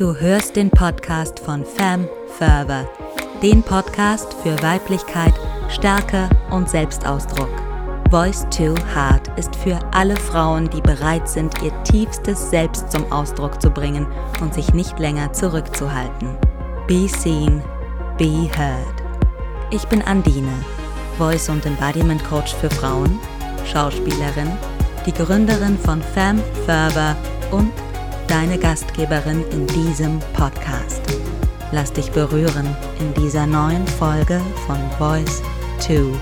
Du hörst den Podcast von Femme Fervor, den Podcast für Weiblichkeit, Stärke und Selbstausdruck. Voice to Heart ist für alle Frauen, die bereit sind, ihr tiefstes Selbst zum Ausdruck zu bringen und sich nicht länger zurückzuhalten. Be seen, be heard. Ich bin Andine, Voice und Embodiment Coach für Frauen, Schauspielerin, die Gründerin von Femme Fervor und deine Gastgeberin in diesem Podcast. Lass dich berühren in dieser neuen Folge von Voice to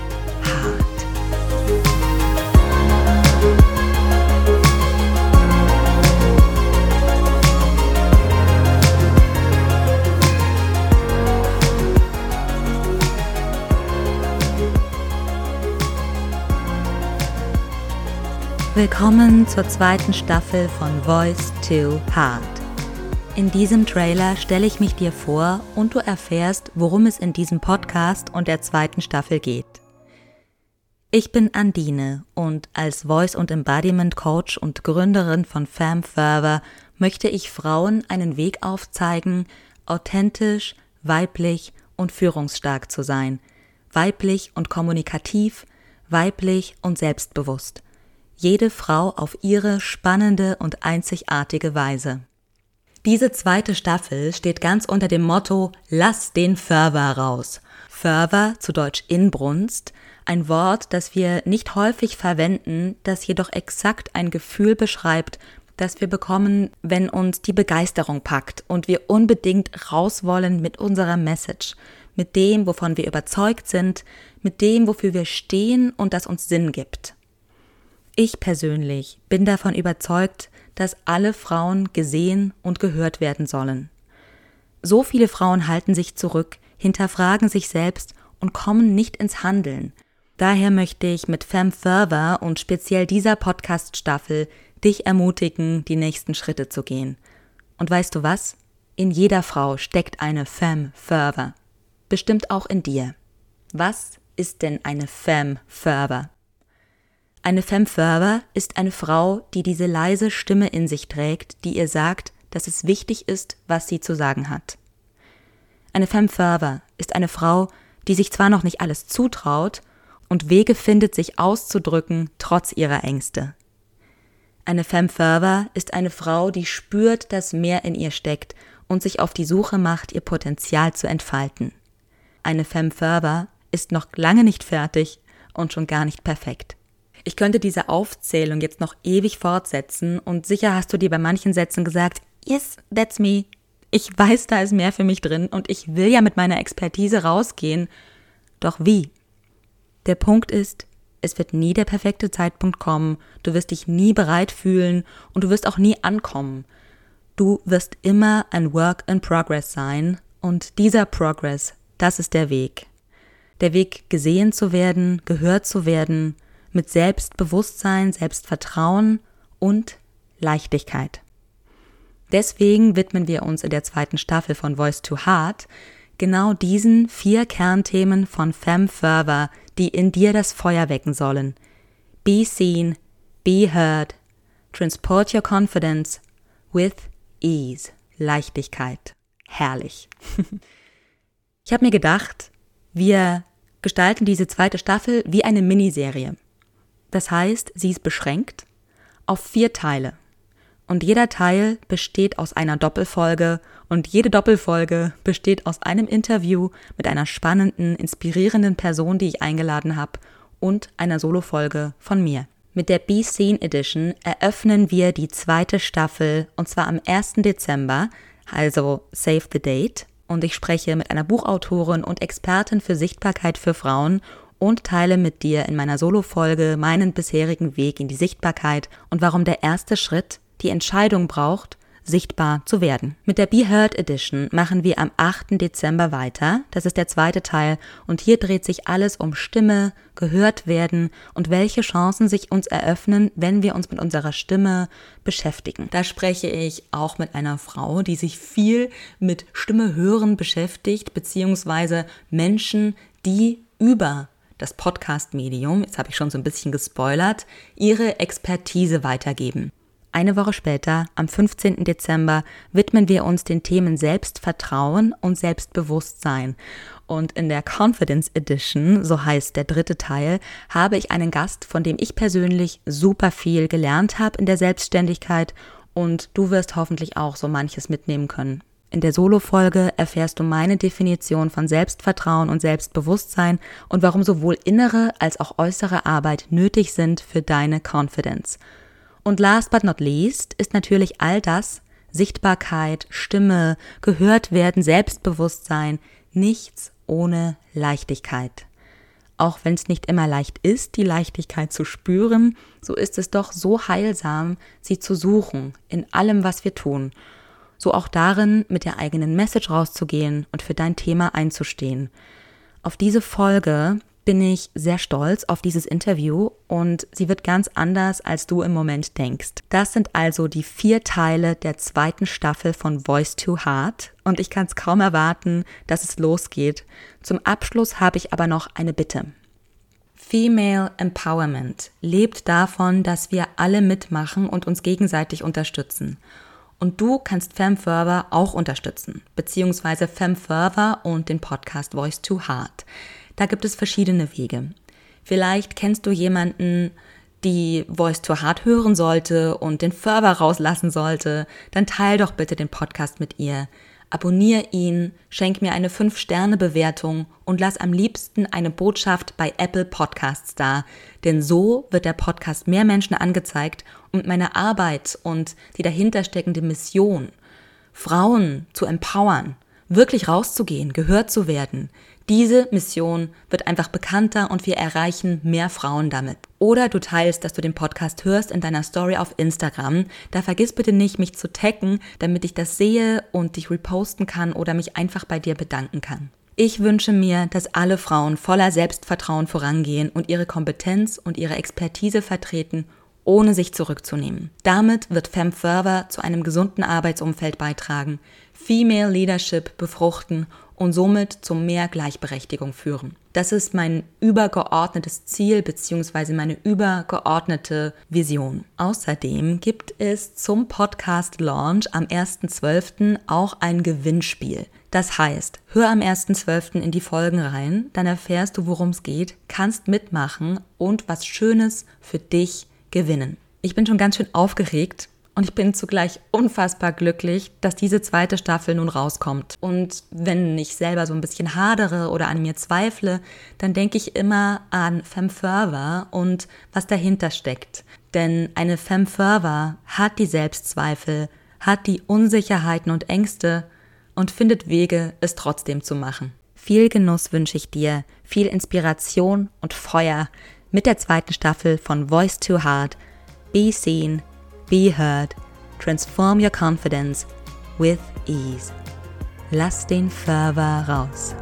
Willkommen zur zweiten Staffel von Voice to Heart. In diesem Trailer stelle ich mich dir vor und du erfährst, worum es in diesem Podcast und der zweiten Staffel geht. Ich bin Andine und als Voice- und Embodiment Coach und Gründerin von Fam Fervor möchte ich Frauen einen Weg aufzeigen, authentisch, weiblich und führungsstark zu sein, weiblich und kommunikativ, weiblich und selbstbewusst jede Frau auf ihre spannende und einzigartige Weise. Diese zweite Staffel steht ganz unter dem Motto Lass den Fervor raus. Fervor, zu Deutsch Inbrunst, ein Wort, das wir nicht häufig verwenden, das jedoch exakt ein Gefühl beschreibt, das wir bekommen, wenn uns die Begeisterung packt und wir unbedingt raus wollen mit unserer Message, mit dem, wovon wir überzeugt sind, mit dem, wofür wir stehen und das uns Sinn gibt. Ich persönlich bin davon überzeugt, dass alle Frauen gesehen und gehört werden sollen. So viele Frauen halten sich zurück, hinterfragen sich selbst und kommen nicht ins Handeln. Daher möchte ich mit Femme Fervor und speziell dieser Podcast-Staffel dich ermutigen, die nächsten Schritte zu gehen. Und weißt du was? In jeder Frau steckt eine Femme Fervor. Bestimmt auch in dir. Was ist denn eine Femme Fervor? Eine Femme Fervor ist eine Frau, die diese leise Stimme in sich trägt, die ihr sagt, dass es wichtig ist, was sie zu sagen hat. Eine Femme Fervor ist eine Frau, die sich zwar noch nicht alles zutraut und Wege findet, sich auszudrücken, trotz ihrer Ängste. Eine Femme Fervor ist eine Frau, die spürt, dass mehr in ihr steckt und sich auf die Suche macht, ihr Potenzial zu entfalten. Eine Femme Fervor ist noch lange nicht fertig und schon gar nicht perfekt. Ich könnte diese Aufzählung jetzt noch ewig fortsetzen und sicher hast du dir bei manchen Sätzen gesagt, yes, that's me. Ich weiß, da ist mehr für mich drin und ich will ja mit meiner Expertise rausgehen. Doch wie? Der Punkt ist, es wird nie der perfekte Zeitpunkt kommen, du wirst dich nie bereit fühlen und du wirst auch nie ankommen. Du wirst immer ein Work in Progress sein und dieser Progress, das ist der Weg. Der Weg, gesehen zu werden, gehört zu werden, mit Selbstbewusstsein, Selbstvertrauen und Leichtigkeit. Deswegen widmen wir uns in der zweiten Staffel von Voice to Heart genau diesen vier Kernthemen von Femme Fervor, die in dir das Feuer wecken sollen. Be seen, be heard, transport your confidence with ease. Leichtigkeit. Herrlich. ich habe mir gedacht, wir gestalten diese zweite Staffel wie eine Miniserie. Das heißt, sie ist beschränkt auf vier Teile. Und jeder Teil besteht aus einer Doppelfolge und jede Doppelfolge besteht aus einem Interview mit einer spannenden, inspirierenden Person, die ich eingeladen habe und einer Solofolge von mir. Mit der B-Scene Edition eröffnen wir die zweite Staffel und zwar am 1. Dezember, also Save the Date. Und ich spreche mit einer Buchautorin und Expertin für Sichtbarkeit für Frauen und teile mit dir in meiner Solo-Folge meinen bisherigen Weg in die Sichtbarkeit und warum der erste Schritt die Entscheidung braucht, sichtbar zu werden. Mit der Be Heard Edition machen wir am 8. Dezember weiter. Das ist der zweite Teil und hier dreht sich alles um Stimme, gehört werden und welche Chancen sich uns eröffnen, wenn wir uns mit unserer Stimme beschäftigen. Da spreche ich auch mit einer Frau, die sich viel mit Stimme hören beschäftigt, beziehungsweise Menschen, die über das Podcast-Medium, jetzt habe ich schon so ein bisschen gespoilert, ihre Expertise weitergeben. Eine Woche später, am 15. Dezember, widmen wir uns den Themen Selbstvertrauen und Selbstbewusstsein. Und in der Confidence Edition, so heißt der dritte Teil, habe ich einen Gast, von dem ich persönlich super viel gelernt habe in der Selbstständigkeit und du wirst hoffentlich auch so manches mitnehmen können. In der Solo-Folge erfährst du meine Definition von Selbstvertrauen und Selbstbewusstsein und warum sowohl innere als auch äußere Arbeit nötig sind für deine Confidence. Und last but not least ist natürlich all das, Sichtbarkeit, Stimme, gehört werden, Selbstbewusstsein, nichts ohne Leichtigkeit. Auch wenn es nicht immer leicht ist, die Leichtigkeit zu spüren, so ist es doch so heilsam, sie zu suchen in allem, was wir tun. So auch darin, mit der eigenen Message rauszugehen und für dein Thema einzustehen. Auf diese Folge bin ich sehr stolz auf dieses Interview und sie wird ganz anders, als du im Moment denkst. Das sind also die vier Teile der zweiten Staffel von Voice to Heart und ich kann es kaum erwarten, dass es losgeht. Zum Abschluss habe ich aber noch eine Bitte. Female Empowerment lebt davon, dass wir alle mitmachen und uns gegenseitig unterstützen. Und du kannst FemFurther auch unterstützen, beziehungsweise FemFurther und den Podcast Voice to Heart. Da gibt es verschiedene Wege. Vielleicht kennst du jemanden, die Voice to Heart hören sollte und den Further rauslassen sollte, dann teil doch bitte den Podcast mit ihr. Abonnier ihn, schenk mir eine 5-Sterne-Bewertung und lass am liebsten eine Botschaft bei Apple Podcasts da. Denn so wird der Podcast mehr Menschen angezeigt und meine Arbeit und die dahintersteckende Mission, Frauen zu empowern, wirklich rauszugehen, gehört zu werden, diese Mission wird einfach bekannter und wir erreichen mehr Frauen damit. Oder du teilst, dass du den Podcast hörst in deiner Story auf Instagram. Da vergiss bitte nicht, mich zu taggen, damit ich das sehe und dich reposten kann oder mich einfach bei dir bedanken kann. Ich wünsche mir, dass alle Frauen voller Selbstvertrauen vorangehen und ihre Kompetenz und ihre Expertise vertreten, ohne sich zurückzunehmen. Damit wird FemFurther zu einem gesunden Arbeitsumfeld beitragen, Female Leadership befruchten und somit zu mehr Gleichberechtigung führen. Das ist mein übergeordnetes Ziel bzw. meine übergeordnete Vision. Außerdem gibt es zum Podcast Launch am 1.12. auch ein Gewinnspiel. Das heißt, hör am 1.12. in die Folgen rein, dann erfährst du, worum es geht, kannst mitmachen und was Schönes für dich gewinnen. Ich bin schon ganz schön aufgeregt, und ich bin zugleich unfassbar glücklich, dass diese zweite Staffel nun rauskommt. Und wenn ich selber so ein bisschen hadere oder an mir zweifle, dann denke ich immer an Femme Fervor und was dahinter steckt. Denn eine Femme Fervor hat die Selbstzweifel, hat die Unsicherheiten und Ängste und findet Wege, es trotzdem zu machen. Viel Genuss wünsche ich dir, viel Inspiration und Feuer mit der zweiten Staffel von Voice to Heart. Be seen, be heard, transform your confidence with ease. Lass den Fervor raus.